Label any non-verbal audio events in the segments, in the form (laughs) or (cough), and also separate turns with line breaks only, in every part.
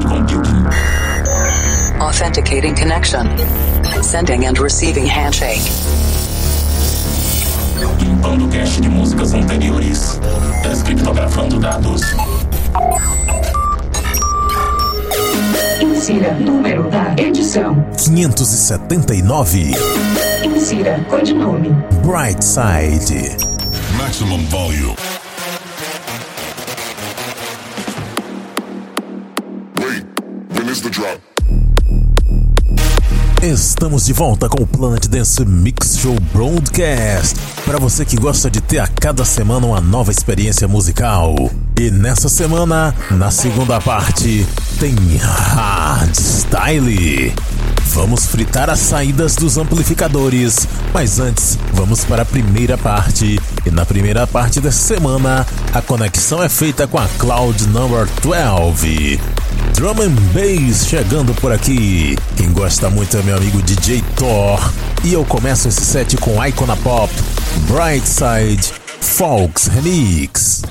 cloud computing.
Authenticating connection. Sending and receiving handshake.
Limpando cache de músicas anteriores. Descriptografando dados.
Insira número da edição.
579.
Insira codinome.
Brightside.
Maximum volume.
Estamos de volta com o Planet Dance Mix Show Broadcast. Para você que gosta de ter a cada semana uma nova experiência musical. E nessa semana, na segunda parte, tem Hardstyle. Vamos fritar as saídas dos amplificadores, mas antes, vamos para a primeira parte. E na primeira parte dessa semana, a conexão é feita com a Cloud Number 12. Drum and Bass chegando por aqui. Quem gosta muito é meu amigo DJ Thor. E eu começo esse set com Icona Pop, Brightside, Folks Remix.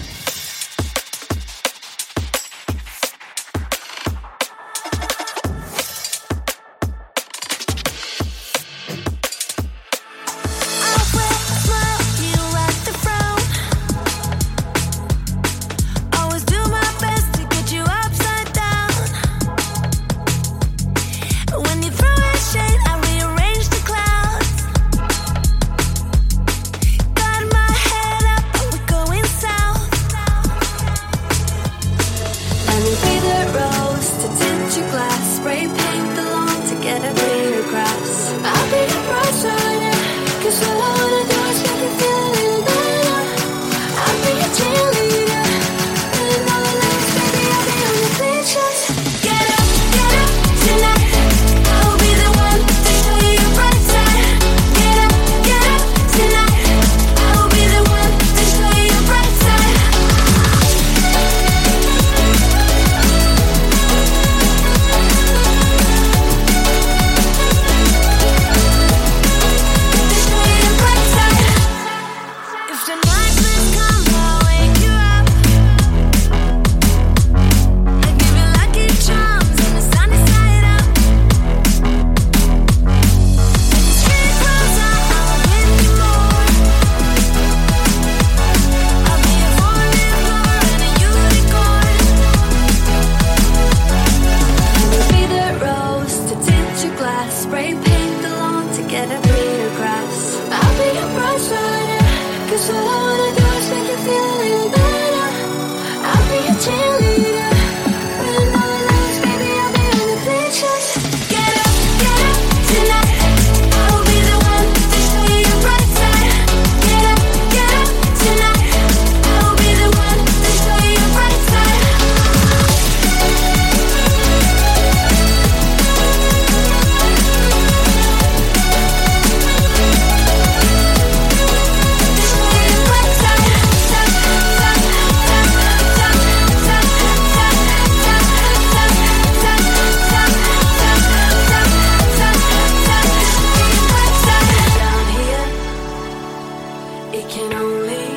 It can only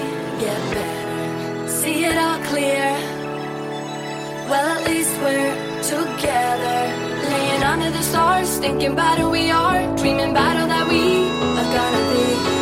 get better. See
it all clear. Well, at least we're together. Laying under the stars, thinking about who we are, dreaming about all that we are gonna be.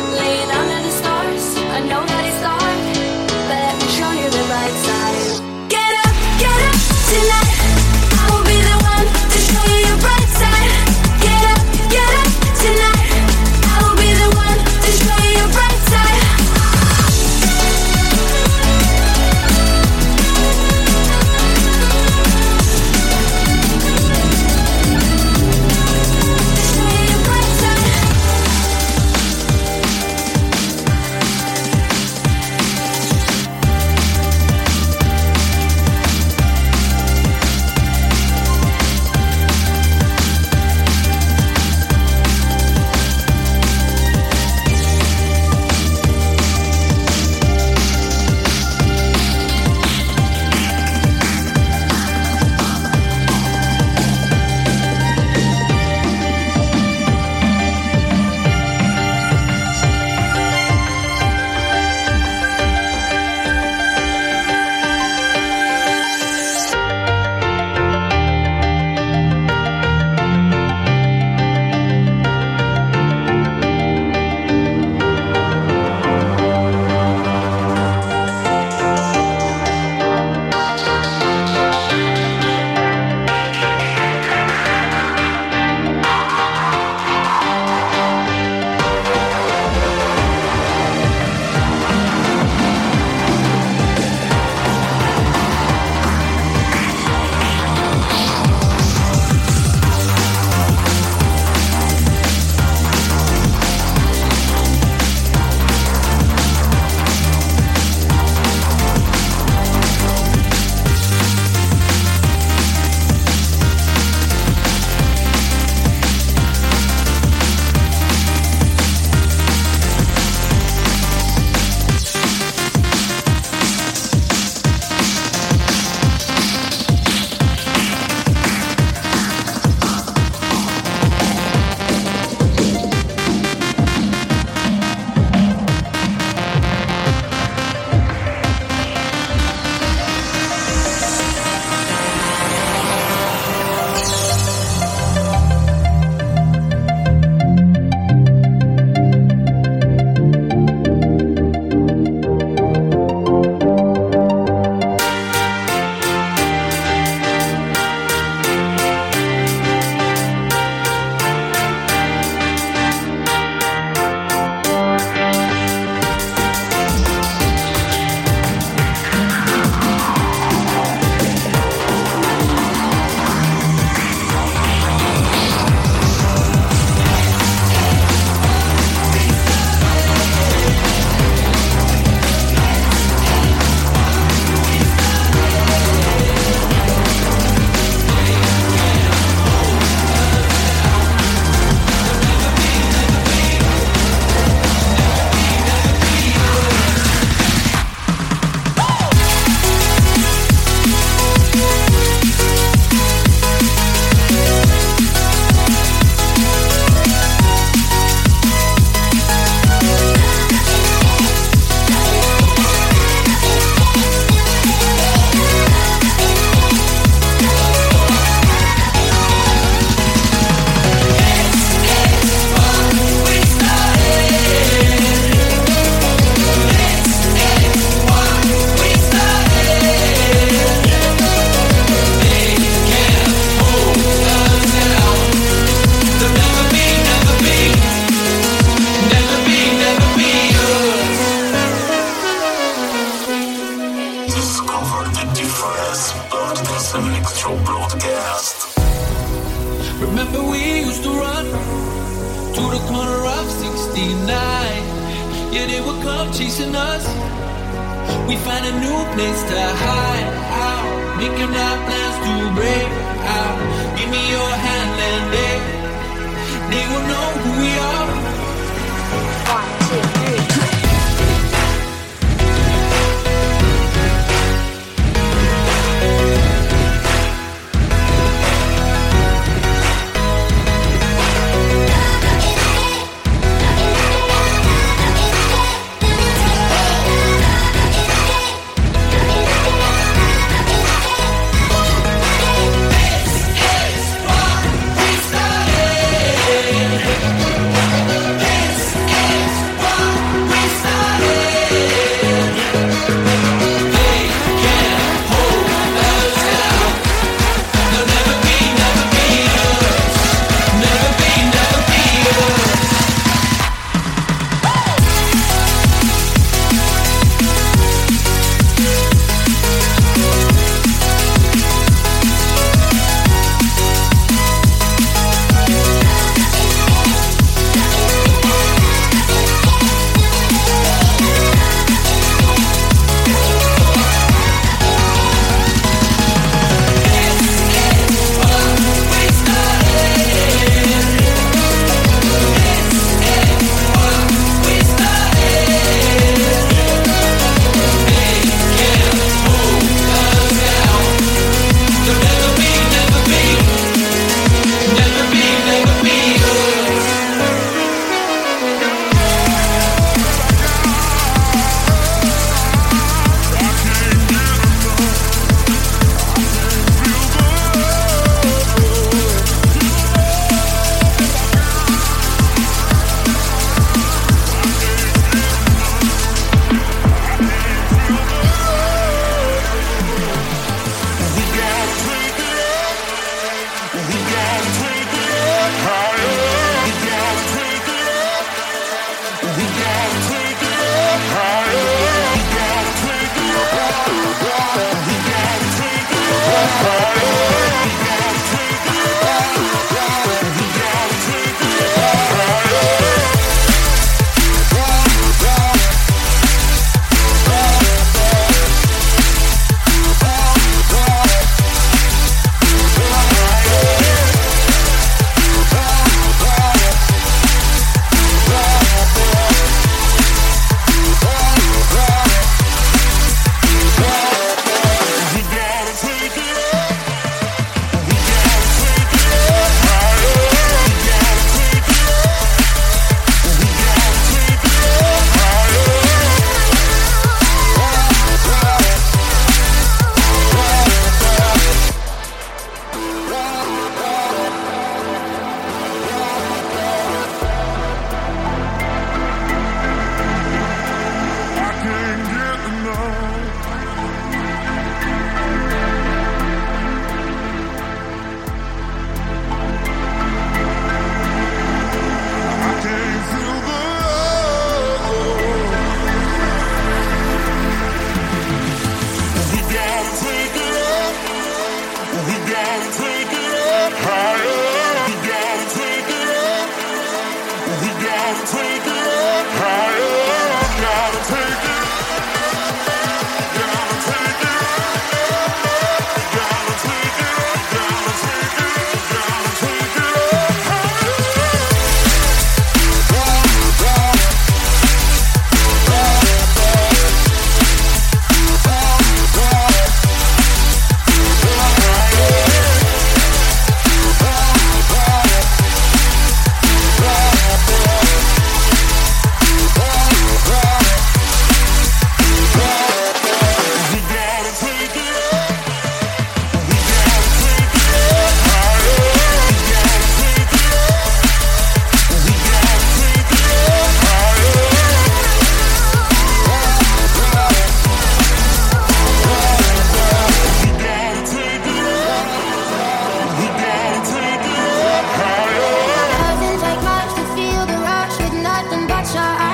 try.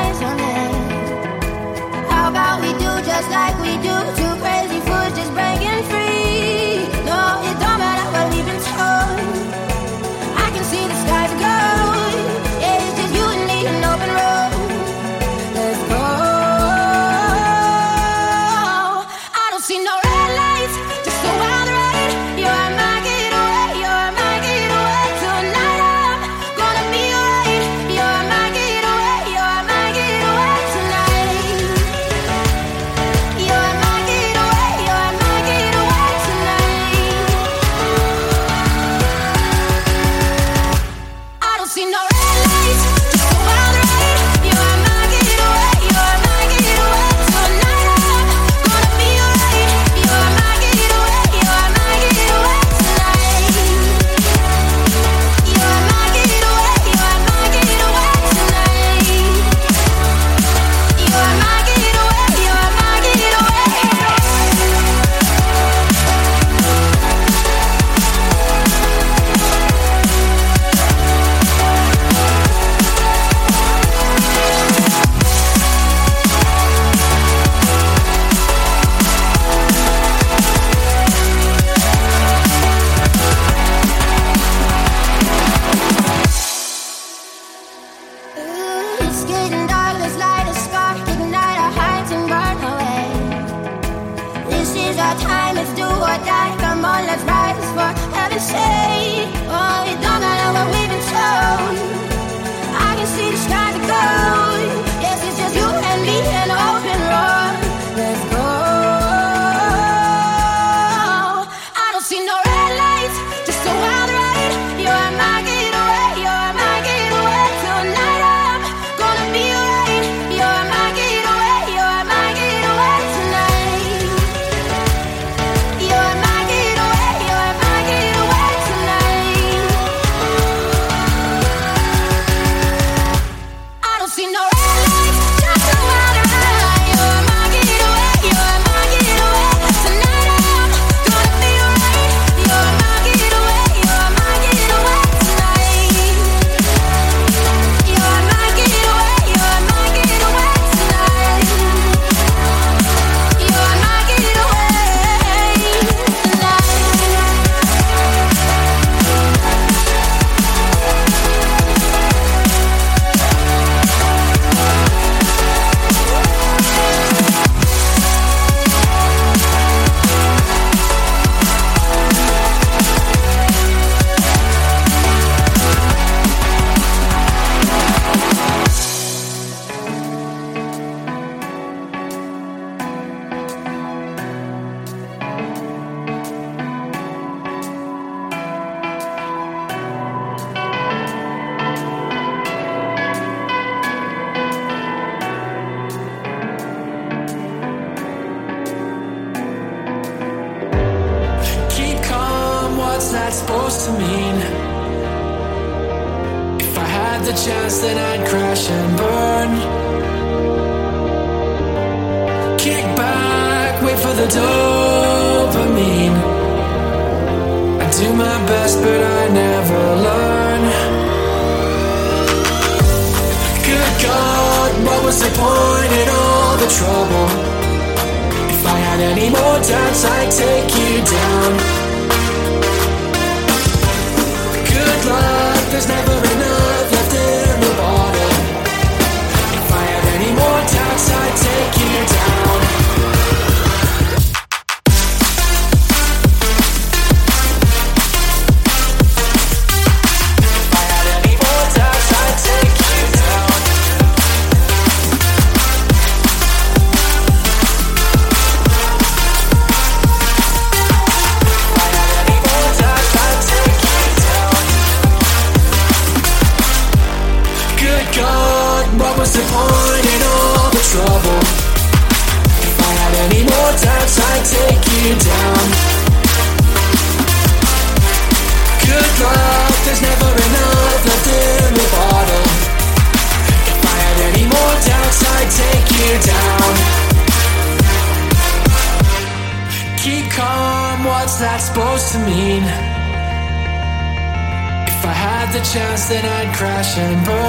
was the point in all the trouble? If I had any more doubts, I'd take you down. Good luck, there's never
ocean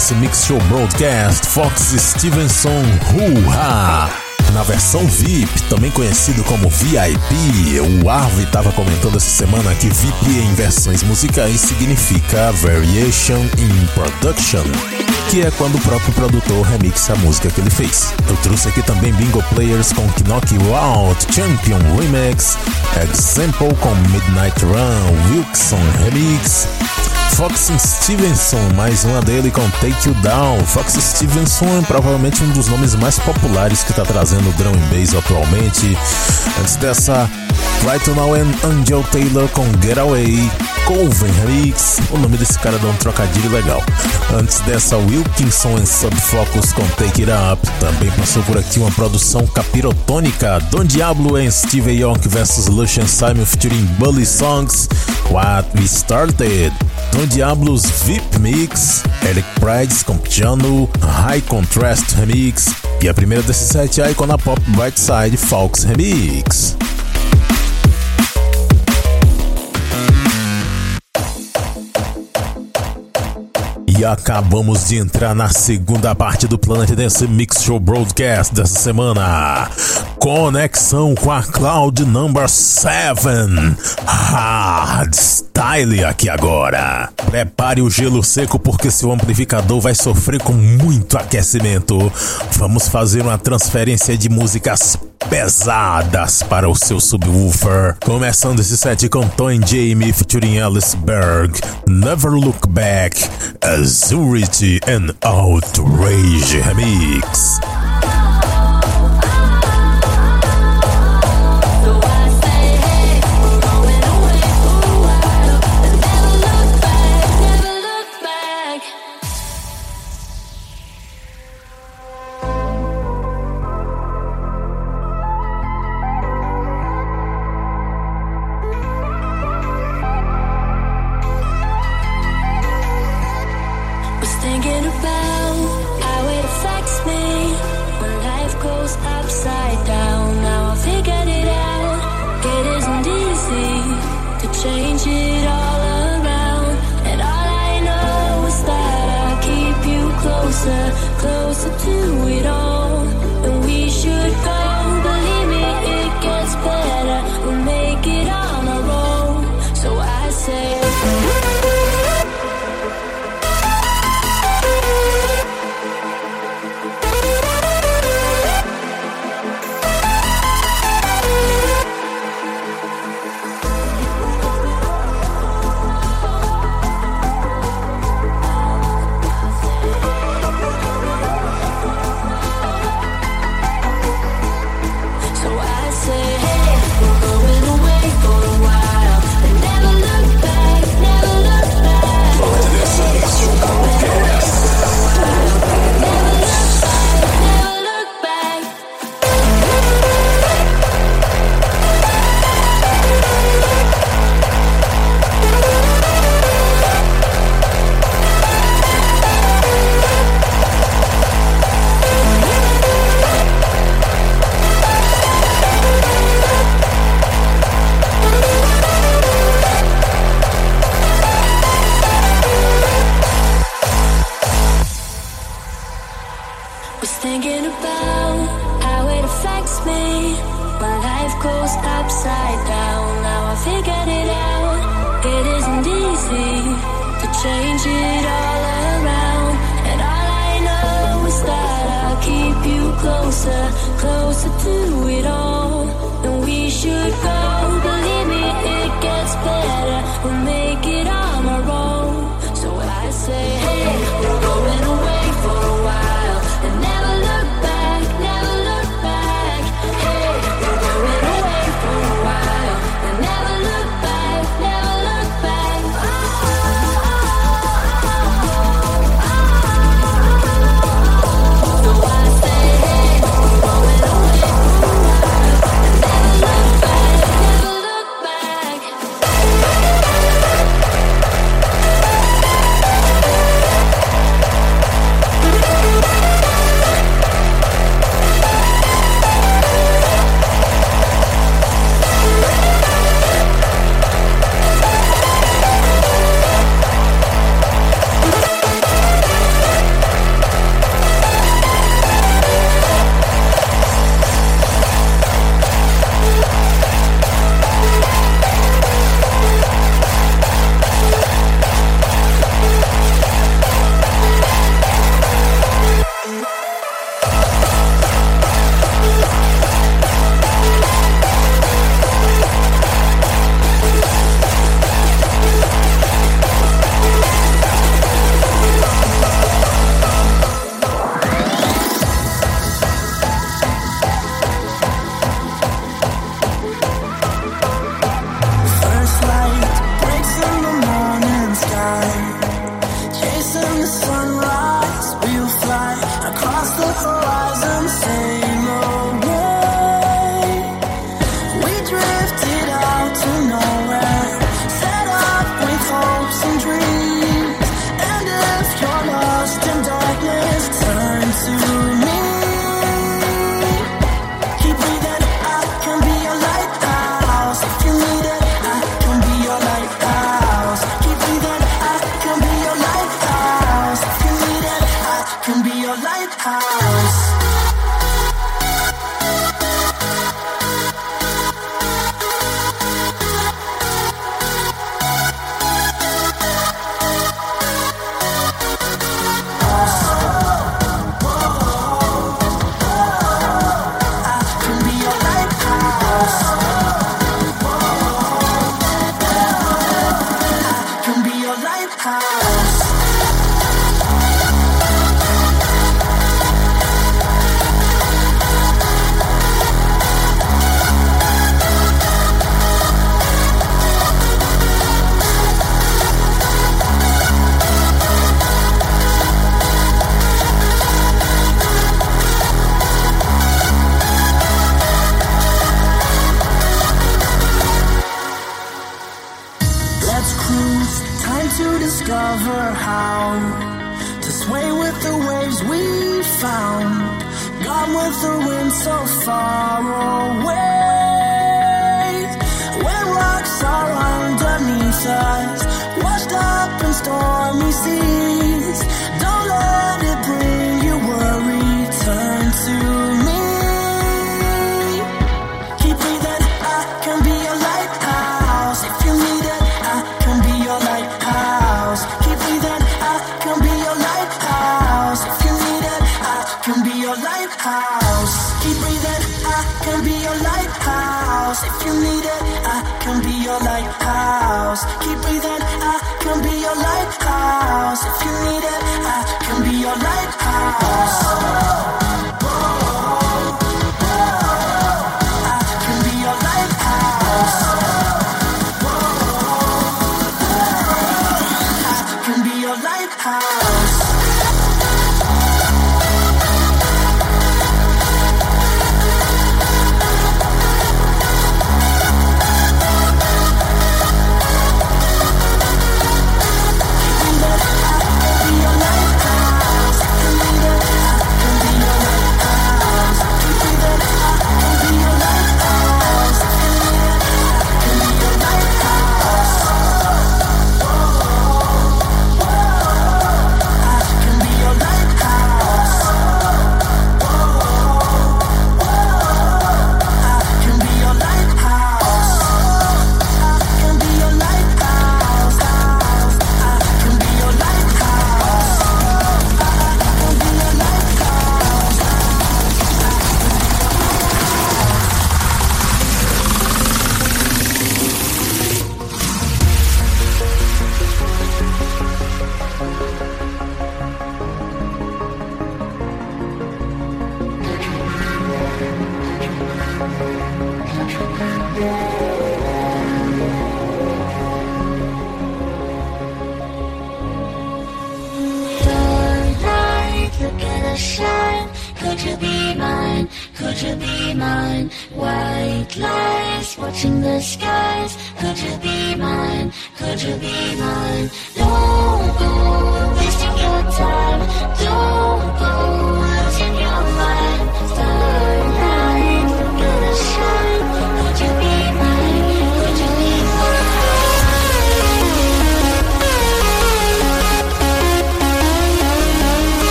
Dance Mix Show Broadcast,
Fox Stevenson Hoo-Ha. Na versão VIP, também conhecido como VIP, o Arvi estava comentando essa semana que VIP em versões musicais significa Variation in Production, que é quando o próprio produtor remixa a música que ele fez. Eu trouxe aqui também Bingo Players com Knock You Out, Champion Remix, Example com Midnight Run, Wilson Remix, Fox Stevenson, mais uma dele com Take You Down. Fox Stevenson é provavelmente um dos nomes mais populares que está trazendo drum and bass atualmente. Antes dessa, Right Now and Angel Taylor com Getaway, Colvin Remix. O nome desse cara dá um trocadilho legal. Antes dessa, Wilkinson and Subfocus com Take It Up. Também passou por aqui uma produção capirotônica. Don Diablo and Steve Aoki vs Lucian Simon featuring Bully Songs. What We Started. Don Diablo's VIP Mix, Eric Prides com Piano, High Contrast Remix e a primeira desses sete é Icona Pop Brightside Fox Remix. E acabamos de entrar na segunda parte do Planet Dance Mix Show Broadcast dessa semana. Conexão com a Cloud Number 7. Hard Style aqui agora. Prepare o gelo seco porque seu amplificador vai sofrer com muito aquecimento. Vamos fazer uma transferência de músicas pesadas para o seu subwoofer. Começando esse set com Tony Jamie featuring Alice Berg, Never Look Back, Azurity and Outrage Remix.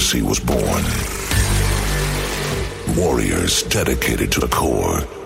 Legacy was born. Warriors dedicated to the core.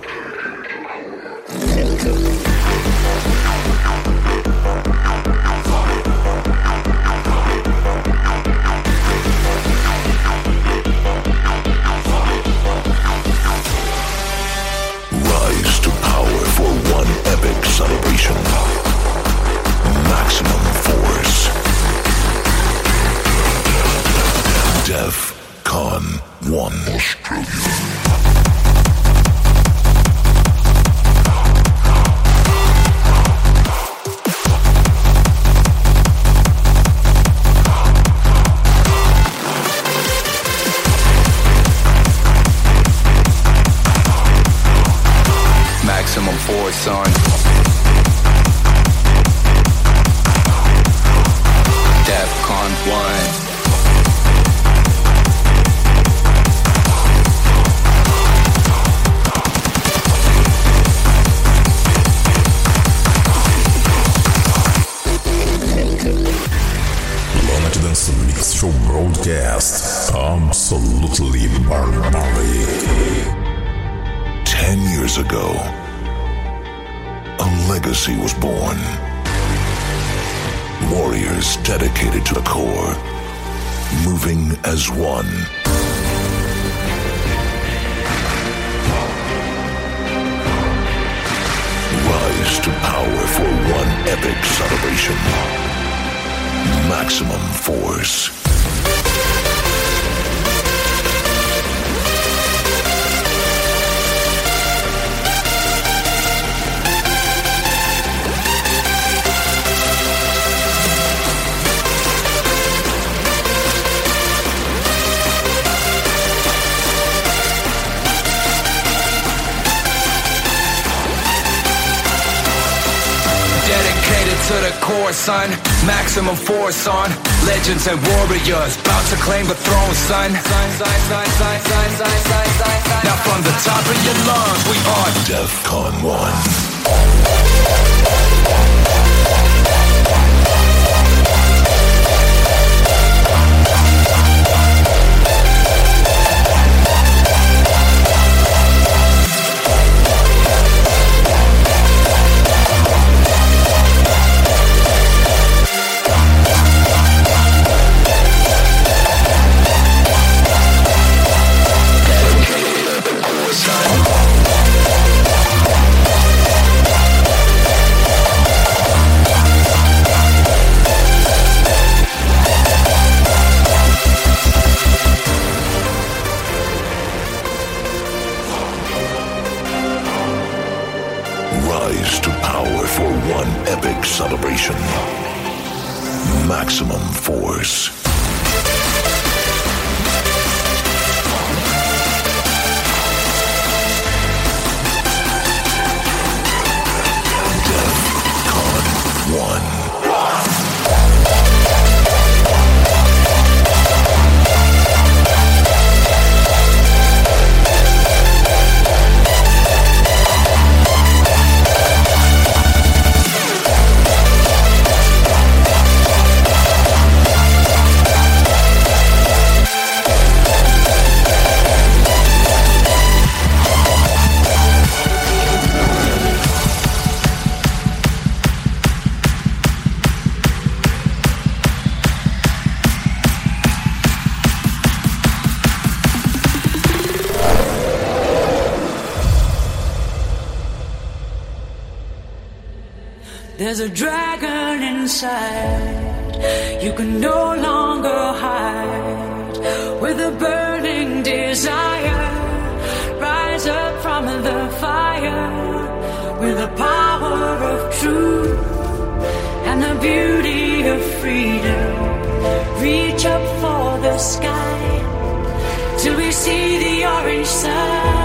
One. Rise to power for one epic celebration. Maximum Force.
To the core, son. Maximum force on. Legends and warriors. About to claim the throne, son. Now from the top of your lungs, we are
DEFCON 1.
There's a dragon inside. You can no longer hide. With a burning desire, rise up from the fire. With the power of truth and the beauty of freedom. Reach up for the sky till we see the orange sun.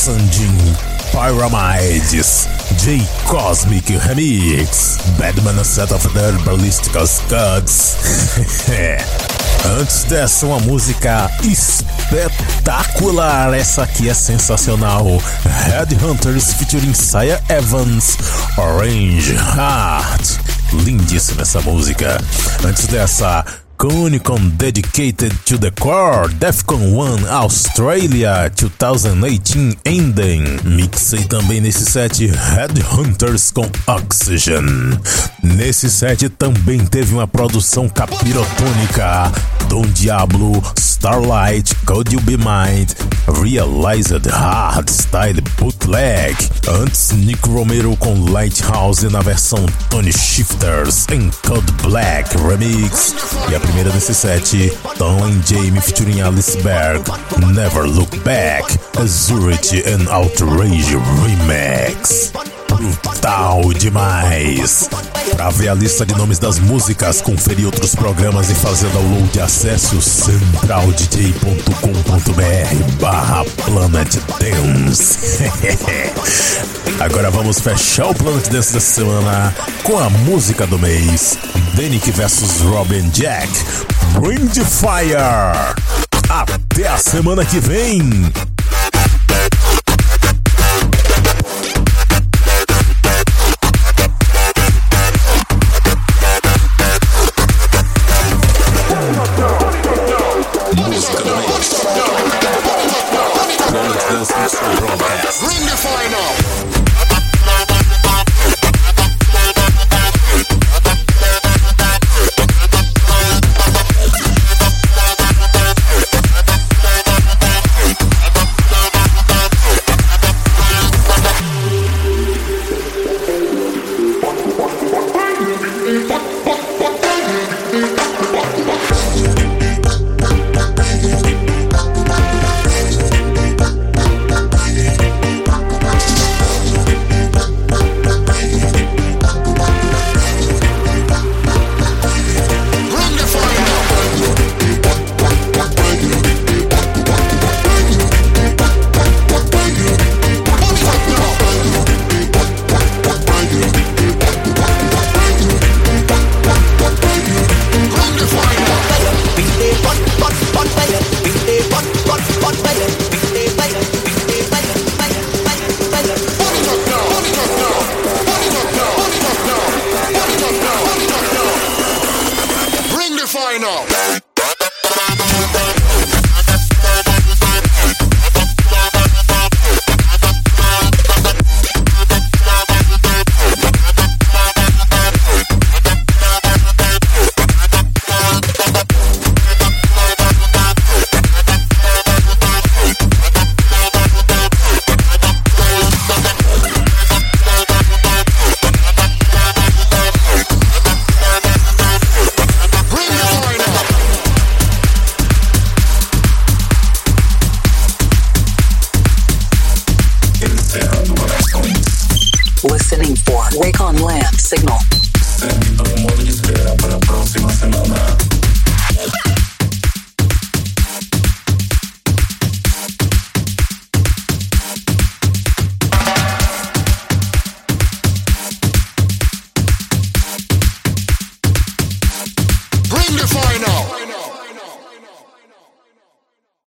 Sandin, Pyramides, J Cosmic Remix, Batman Set of the Ballistic Scuds. (laughs) Antes dessa, uma música espetacular. Essa aqui é sensacional. Headhunters featuring Saya Evans, Orange Heart. Lindíssima essa música. Antes dessa, com Dedicated to the Core, Defcon 1 Australia 2018 Ending. Mixei também nesse set Headhunters com Oxygen. Nesse set também teve uma produção capirotônica. Don Diablo, Starlight, Could You Be Mind, Realized Hardstyle Bootleg. Antes, Nick Romero com Lighthouse na versão Tony Shifters em Code Black Remix. E a primeira desse set, Tom and Jamie featuring Alice Berg, Never Look Back, Azurity and Outrage Remix. Brutal demais! Pra ver a lista de nomes das músicas, conferir outros programas e fazer download, acesse o centraldj.com.br barra Planet Dance. (laughs) Agora vamos fechar o Planet Dance dessa semana com a música do mês, Danik vs Robin Jack, Bring the Fire. Até a semana que vem!